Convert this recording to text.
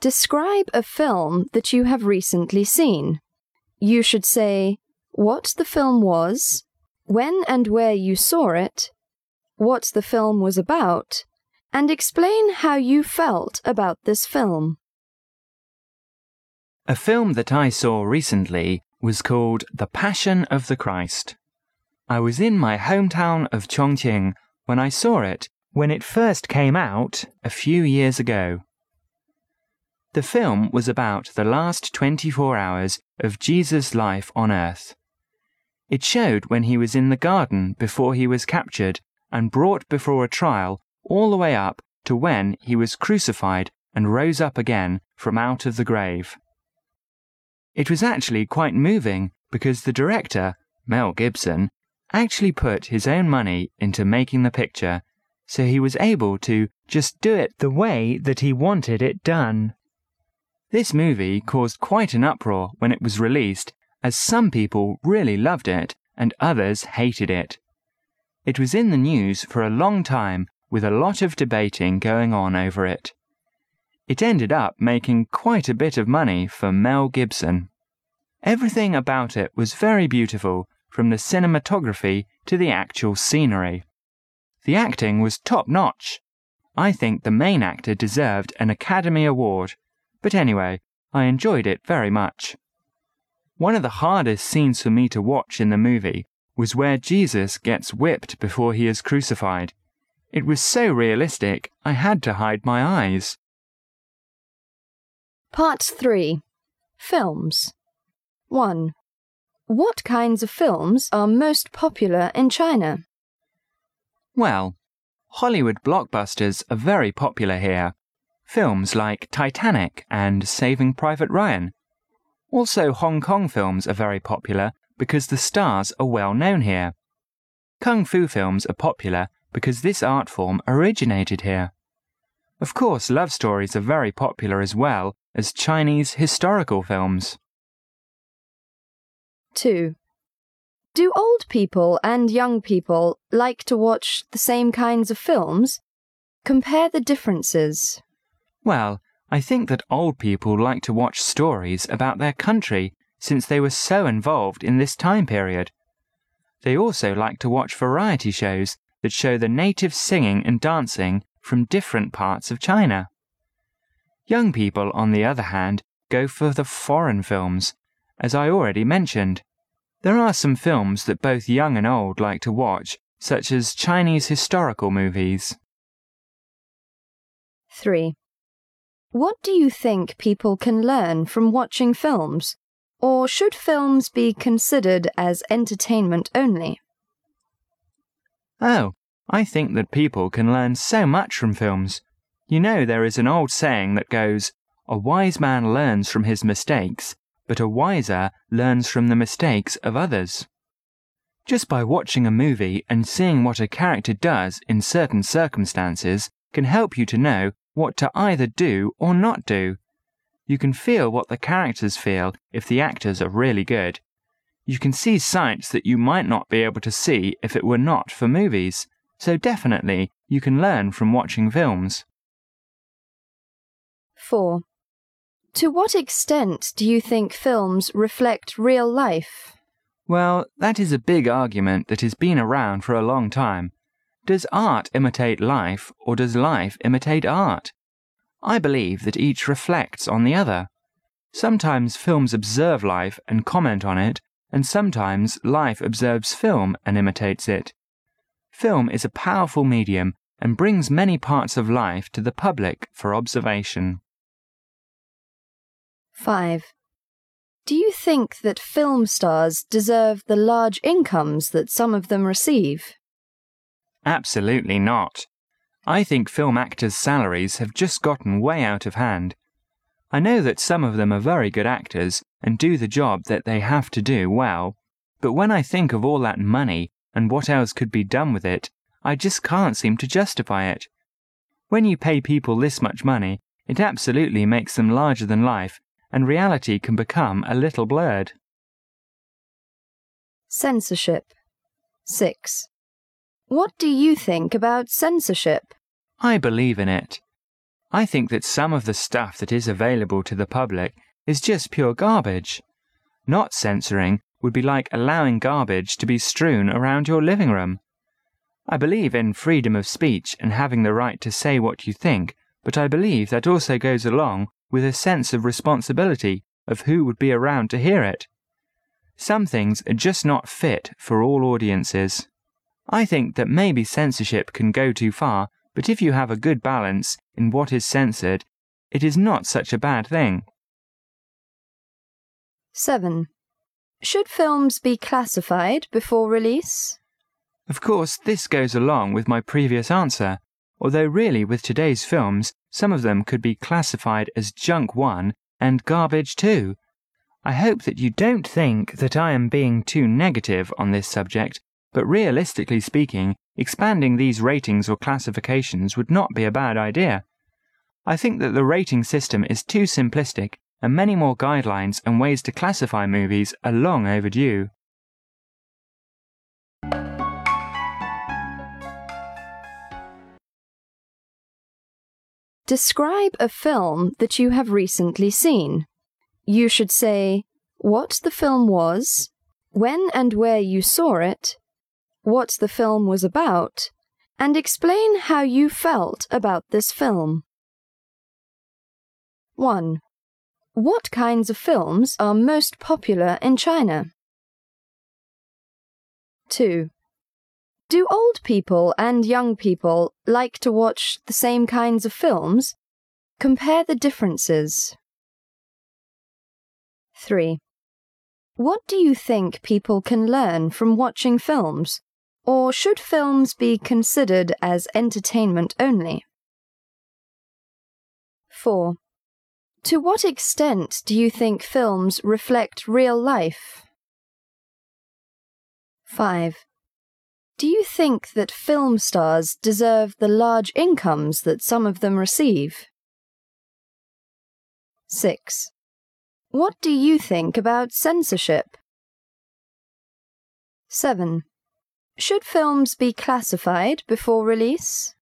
Describe a film that you have recently seen. You should say what the film was, when and where you saw it, what the film was about, and explain how you felt about this film. A film that I saw recently was called The Passion of the Christ. I was in my hometown of Chongqing when I saw it when it first came out a few years ago. The film was about the last 24 hours of Jesus' life on earth. It showed when he was in the garden before he was captured and brought before a trial all the way up to when he was crucified and rose up again from out of the grave. It was actually quite moving because the director, Mel Gibson, actually put his own money into making the picture, so he was able to just do it the way that he wanted it done. This movie caused quite an uproar when it was released, as some people really loved it and others hated it. It was in the news for a long time with a lot of debating going on over it. It ended up making quite a bit of money for Mel Gibson. Everything about it was very beautiful, from the cinematography to the actual scenery. The acting was top notch. I think the main actor deserved an Academy Award, but anyway, I enjoyed it very much. One of the hardest scenes for me to watch in the movie was where Jesus gets whipped before he is crucified. It was so realistic, I had to hide my eyes. Part 3 Films 1. What kinds of films are most popular in China? Well, Hollywood blockbusters are very popular here. Films like Titanic and Saving Private Ryan. Also, Hong Kong films are very popular because the stars are well known here. Kung Fu films are popular because this art form originated here. Of course, love stories are very popular as well as Chinese historical films. 2. Do old people and young people like to watch the same kinds of films? Compare the differences. Well, I think that old people like to watch stories about their country since they were so involved in this time period. They also like to watch variety shows that show the natives singing and dancing from different parts of China. Young people, on the other hand, go for the foreign films, as I already mentioned. There are some films that both young and old like to watch, such as Chinese historical movies. 3. What do you think people can learn from watching films? Or should films be considered as entertainment only? Oh, I think that people can learn so much from films. You know, there is an old saying that goes, A wise man learns from his mistakes, but a wiser learns from the mistakes of others. Just by watching a movie and seeing what a character does in certain circumstances can help you to know what to either do or not do. You can feel what the characters feel if the actors are really good. You can see sights that you might not be able to see if it were not for movies. So definitely, you can learn from watching films. 4. To what extent do you think films reflect real life? Well, that is a big argument that has been around for a long time. Does art imitate life, or does life imitate art? I believe that each reflects on the other. Sometimes films observe life and comment on it, and sometimes life observes film and imitates it. Film is a powerful medium and brings many parts of life to the public for observation. 5. Do you think that film stars deserve the large incomes that some of them receive? Absolutely not. I think film actors' salaries have just gotten way out of hand. I know that some of them are very good actors and do the job that they have to do well, but when I think of all that money and what else could be done with it, I just can't seem to justify it. When you pay people this much money, it absolutely makes them larger than life and reality can become a little blurred. Censorship 6. What do you think about censorship? I believe in it. I think that some of the stuff that is available to the public is just pure garbage. Not censoring would be like allowing garbage to be strewn around your living room. I believe in freedom of speech and having the right to say what you think, but I believe that also goes along with a sense of responsibility of who would be around to hear it. Some things are just not fit for all audiences. I think that maybe censorship can go too far, but if you have a good balance in what is censored, it is not such a bad thing. 7. Should films be classified before release? Of course, this goes along with my previous answer, although really with today's films, some of them could be classified as junk 1 and garbage 2. I hope that you don't think that I am being too negative on this subject, but realistically speaking, expanding these ratings or classifications would not be a bad idea. I think that the rating system is too simplistic, and many more guidelines and ways to classify movies are long overdue. Describe a film that you have recently seen. You should say what the film was, when and where you saw it, what the film was about, and explain how you felt about this film. 1. What kinds of films are most popular in China? 2. Do old people and young people like to watch the same kinds of films? Compare the differences. 3. What do you think people can learn from watching films? Or should films be considered as entertainment only? 4. To what extent do you think films reflect real life? 5. Do you think that film stars deserve the large incomes that some of them receive? 6. What do you think about censorship? 7. Should films be classified before release?